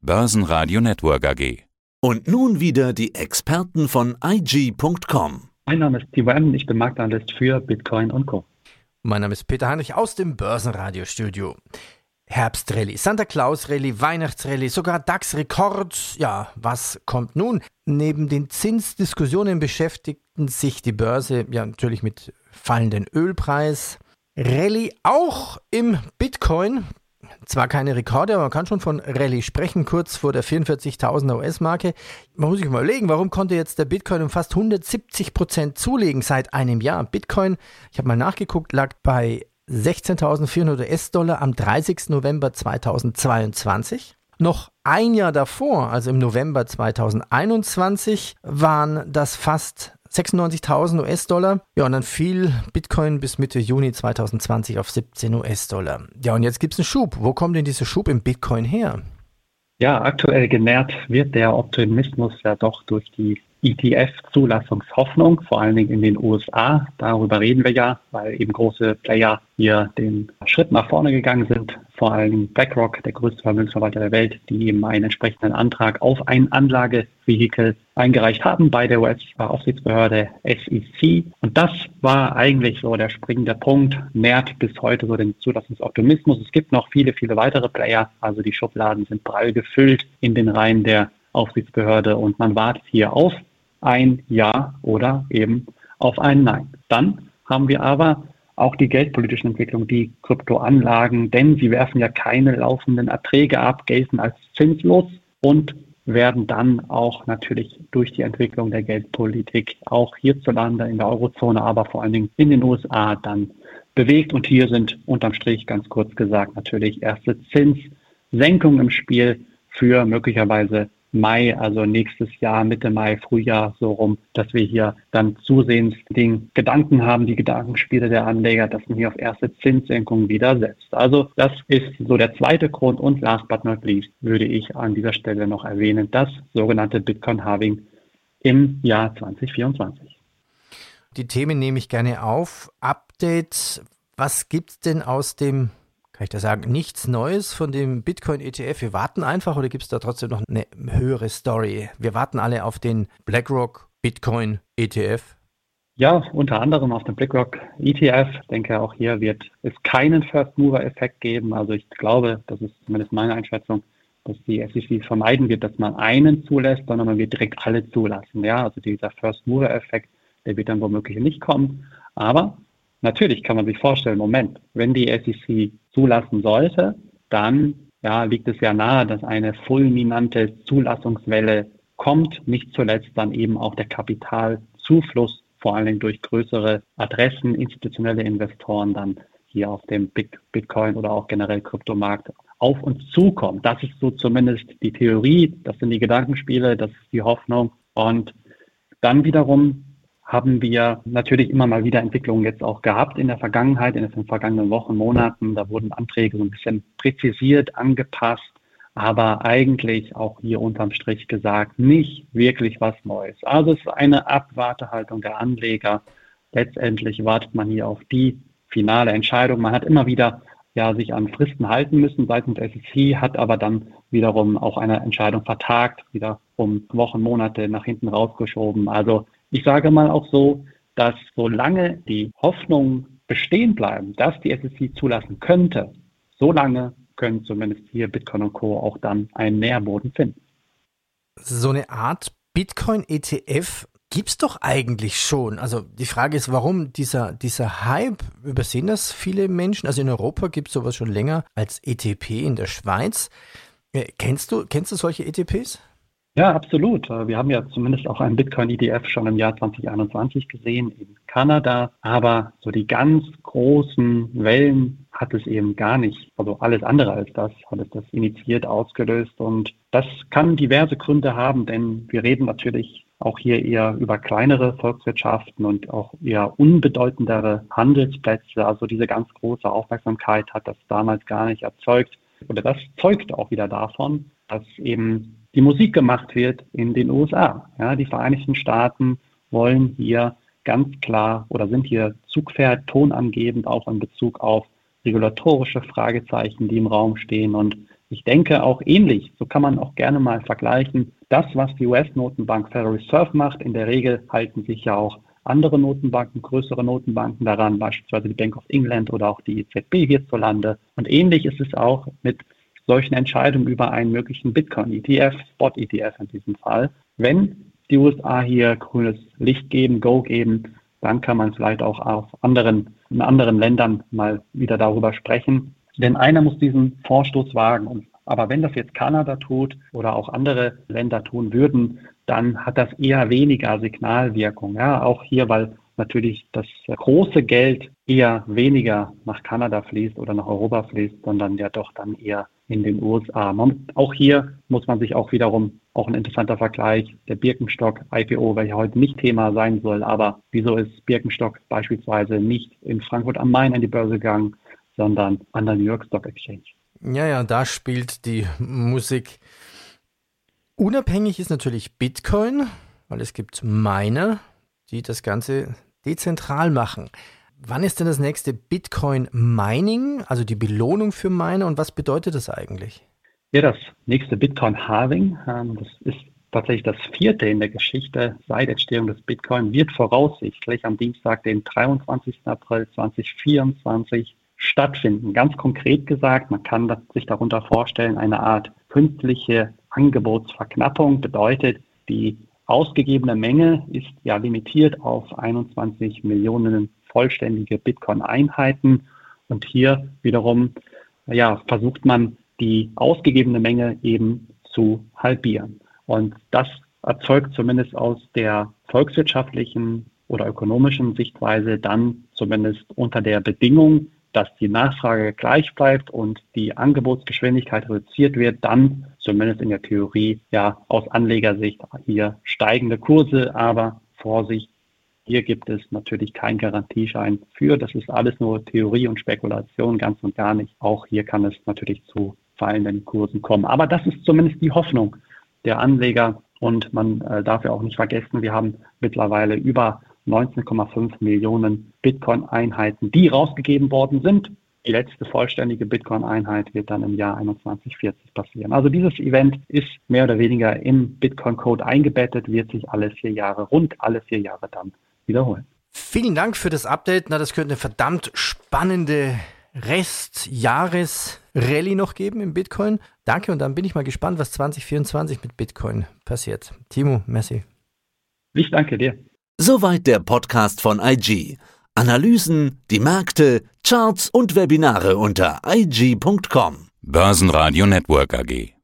Börsenradio Network AG. Und nun wieder die Experten von IG.com. Mein Name ist Timo M. Ich bin Marktanalyst für Bitcoin und Co. Mein Name ist Peter Heinrich aus dem Börsenradiostudio. Herbstrallye, Santa Claus Rallye, Weihnachtsrallye, sogar DAX-Rekord. Ja, was kommt nun? Neben den Zinsdiskussionen beschäftigten sich die Börse ja natürlich mit fallenden Ölpreis. Rallye auch im Bitcoin. Zwar keine Rekorde, aber man kann schon von Rallye sprechen, kurz vor der 44.000er US-Marke. Man muss sich mal überlegen, warum konnte jetzt der Bitcoin um fast 170 Prozent zulegen seit einem Jahr? Bitcoin, ich habe mal nachgeguckt, lag bei 16.400 US-Dollar am 30. November 2022. Noch ein Jahr davor, also im November 2021, waren das fast 96.000 US-Dollar. Ja, und dann fiel Bitcoin bis Mitte Juni 2020 auf 17 US-Dollar. Ja, und jetzt gibt es einen Schub. Wo kommt denn dieser Schub im Bitcoin her? Ja, aktuell genährt wird der Optimismus ja doch durch die ETF-Zulassungshoffnung, vor allen Dingen in den USA. Darüber reden wir ja, weil eben große Player hier den Schritt nach vorne gegangen sind. Vor allem BlackRock, der größte Vermögensverwalter der Welt, die eben einen entsprechenden Antrag auf ein Anlagevehikel eingereicht haben bei der US-Aufsichtsbehörde SEC. Und das war eigentlich so der springende Punkt, nährt bis heute so den Zulassungsoptimismus. Es gibt noch viele, viele weitere Player, also die Schubladen sind prall gefüllt in den Reihen der Aufsichtsbehörde und man wartet hier auf ein Ja oder eben auf ein Nein. Dann haben wir aber auch die geldpolitischen Entwicklungen, die Kryptoanlagen, denn sie werfen ja keine laufenden Erträge ab, gelten als zinslos und werden dann auch natürlich durch die Entwicklung der Geldpolitik auch hierzulande in der Eurozone, aber vor allen Dingen in den USA dann bewegt. Und hier sind unterm Strich ganz kurz gesagt natürlich erste Zinssenkungen im Spiel für möglicherweise Mai, also nächstes Jahr, Mitte Mai, Frühjahr so rum, dass wir hier dann zusehends den Gedanken haben, die Gedankenspiele der Anleger, dass man hier auf erste Zinssenkungen wieder setzt. Also das ist so der zweite Grund und last but not least würde ich an dieser Stelle noch erwähnen, das sogenannte Bitcoin-Halving im Jahr 2024. Die Themen nehme ich gerne auf. Update, was gibt es denn aus dem kann ich da sagen, nichts Neues von dem Bitcoin-ETF. Wir warten einfach oder gibt es da trotzdem noch eine höhere Story? Wir warten alle auf den BlackRock Bitcoin ETF. Ja, unter anderem auf den BlackRock ETF. Ich denke, auch hier wird es keinen First-Mover-Effekt geben. Also ich glaube, das ist zumindest meine Einschätzung, dass die SEC vermeiden wird, dass man einen zulässt, sondern man wird direkt alle zulassen. Ja, also dieser First-Mover-Effekt, der wird dann womöglich nicht kommen. Aber Natürlich kann man sich vorstellen, Moment, wenn die SEC zulassen sollte, dann ja, liegt es ja nahe, dass eine fulminante Zulassungswelle kommt, nicht zuletzt dann eben auch der Kapitalzufluss, vor allen Dingen durch größere Adressen, institutionelle Investoren dann hier auf dem Bitcoin oder auch generell Kryptomarkt auf uns zukommt. Das ist so zumindest die Theorie, das sind die Gedankenspiele, das ist die Hoffnung. Und dann wiederum haben wir natürlich immer mal wieder Entwicklungen jetzt auch gehabt in der Vergangenheit, in den vergangenen Wochen, Monaten. Da wurden Anträge so ein bisschen präzisiert, angepasst, aber eigentlich auch hier unterm Strich gesagt, nicht wirklich was Neues. Also es ist eine Abwartehaltung der Anleger. Letztendlich wartet man hier auf die finale Entscheidung. Man hat immer wieder ja, sich an Fristen halten müssen seitens der SEC, hat aber dann wiederum auch eine Entscheidung vertagt, wieder um Wochen, Monate nach hinten rausgeschoben. Also ich sage mal auch so, dass solange die Hoffnungen bestehen bleiben, dass die SEC zulassen könnte, solange können zumindest hier Bitcoin und Co. auch dann einen Nährboden finden. So eine Art Bitcoin-ETF gibt es doch eigentlich schon. Also die Frage ist, warum dieser, dieser Hype, übersehen das viele Menschen? Also in Europa gibt es sowas schon länger als ETP in der Schweiz. Äh, kennst, du, kennst du solche ETPs? Ja, absolut. Äh, wir haben ja zumindest auch einen Bitcoin-ETF schon im Jahr 2021 gesehen in Kanada. Aber so die ganz großen Wellen hat es eben gar nicht. Also alles andere als das hat es das initiiert, ausgelöst. Und das kann diverse Gründe haben, denn wir reden natürlich auch hier eher über kleinere Volkswirtschaften und auch eher unbedeutendere Handelsplätze. Also diese ganz große Aufmerksamkeit hat das damals gar nicht erzeugt. Oder das zeugt auch wieder davon, dass eben die Musik gemacht wird in den USA. Ja, die Vereinigten Staaten wollen hier ganz klar oder sind hier Zugpferd tonangebend auch in Bezug auf regulatorische Fragezeichen, die im Raum stehen. Und ich denke auch ähnlich, so kann man auch gerne mal vergleichen, das, was die US-Notenbank Federal Reserve macht, in der Regel halten sich ja auch andere Notenbanken, größere Notenbanken daran, beispielsweise die Bank of England oder auch die EZB hierzulande. Und ähnlich ist es auch mit solchen Entscheidungen über einen möglichen Bitcoin-ETF, Spot-ETF in diesem Fall. Wenn die USA hier grünes Licht geben, Go geben, dann kann man vielleicht auch auf anderen, in anderen Ländern mal wieder darüber sprechen. Denn einer muss diesen Vorstoß wagen. Aber wenn das jetzt Kanada tut oder auch andere Länder tun würden, dann hat das eher weniger Signalwirkung. Ja, auch hier, weil natürlich das große Geld eher weniger nach Kanada fließt oder nach Europa fließt, sondern ja doch dann eher in den USA. Man, auch hier muss man sich auch wiederum auch ein interessanter Vergleich der Birkenstock IPO, welcher heute nicht Thema sein soll, aber wieso ist Birkenstock beispielsweise nicht in Frankfurt am Main an die Börse gegangen, sondern an der New York Stock Exchange? Ja, ja, da spielt die Musik Unabhängig ist natürlich Bitcoin, weil es gibt Miner, die das Ganze dezentral machen. Wann ist denn das nächste Bitcoin Mining, also die Belohnung für Miner und was bedeutet das eigentlich? Ja, das nächste Bitcoin Halving, ähm, das ist tatsächlich das vierte in der Geschichte seit Entstehung des Bitcoin, wird voraussichtlich am Dienstag, den 23. April 2024 stattfinden. Ganz konkret gesagt, man kann sich darunter vorstellen, eine Art künstliche Angebotsverknappung bedeutet, die ausgegebene Menge ist ja limitiert auf 21 Millionen vollständige Bitcoin-Einheiten. Und hier wiederum ja, versucht man, die ausgegebene Menge eben zu halbieren. Und das erzeugt zumindest aus der volkswirtschaftlichen oder ökonomischen Sichtweise dann zumindest unter der Bedingung, dass die Nachfrage gleich bleibt und die Angebotsgeschwindigkeit reduziert wird, dann zumindest in der Theorie ja aus Anlegersicht hier steigende Kurse, aber Vorsicht, hier gibt es natürlich keinen Garantieschein für. Das ist alles nur Theorie und Spekulation, ganz und gar nicht. Auch hier kann es natürlich zu fallenden Kursen kommen. Aber das ist zumindest die Hoffnung der Anleger. Und man äh, darf ja auch nicht vergessen, wir haben mittlerweile über 19,5 Millionen Bitcoin-Einheiten, die rausgegeben worden sind. Die letzte vollständige Bitcoin-Einheit wird dann im Jahr 2140 passieren. Also dieses Event ist mehr oder weniger im Bitcoin-Code eingebettet, wird sich alle vier Jahre, rund alle vier Jahre dann wiederholen. Vielen Dank für das Update. Na, das könnte eine verdammt spannende Rest-Jahres-Rallye noch geben im Bitcoin. Danke und dann bin ich mal gespannt, was 2024 mit Bitcoin passiert. Timo, merci. Ich danke dir. Soweit der Podcast von IG. Analysen, die Märkte, Charts und Webinare unter IG.com. Börsenradio Network AG.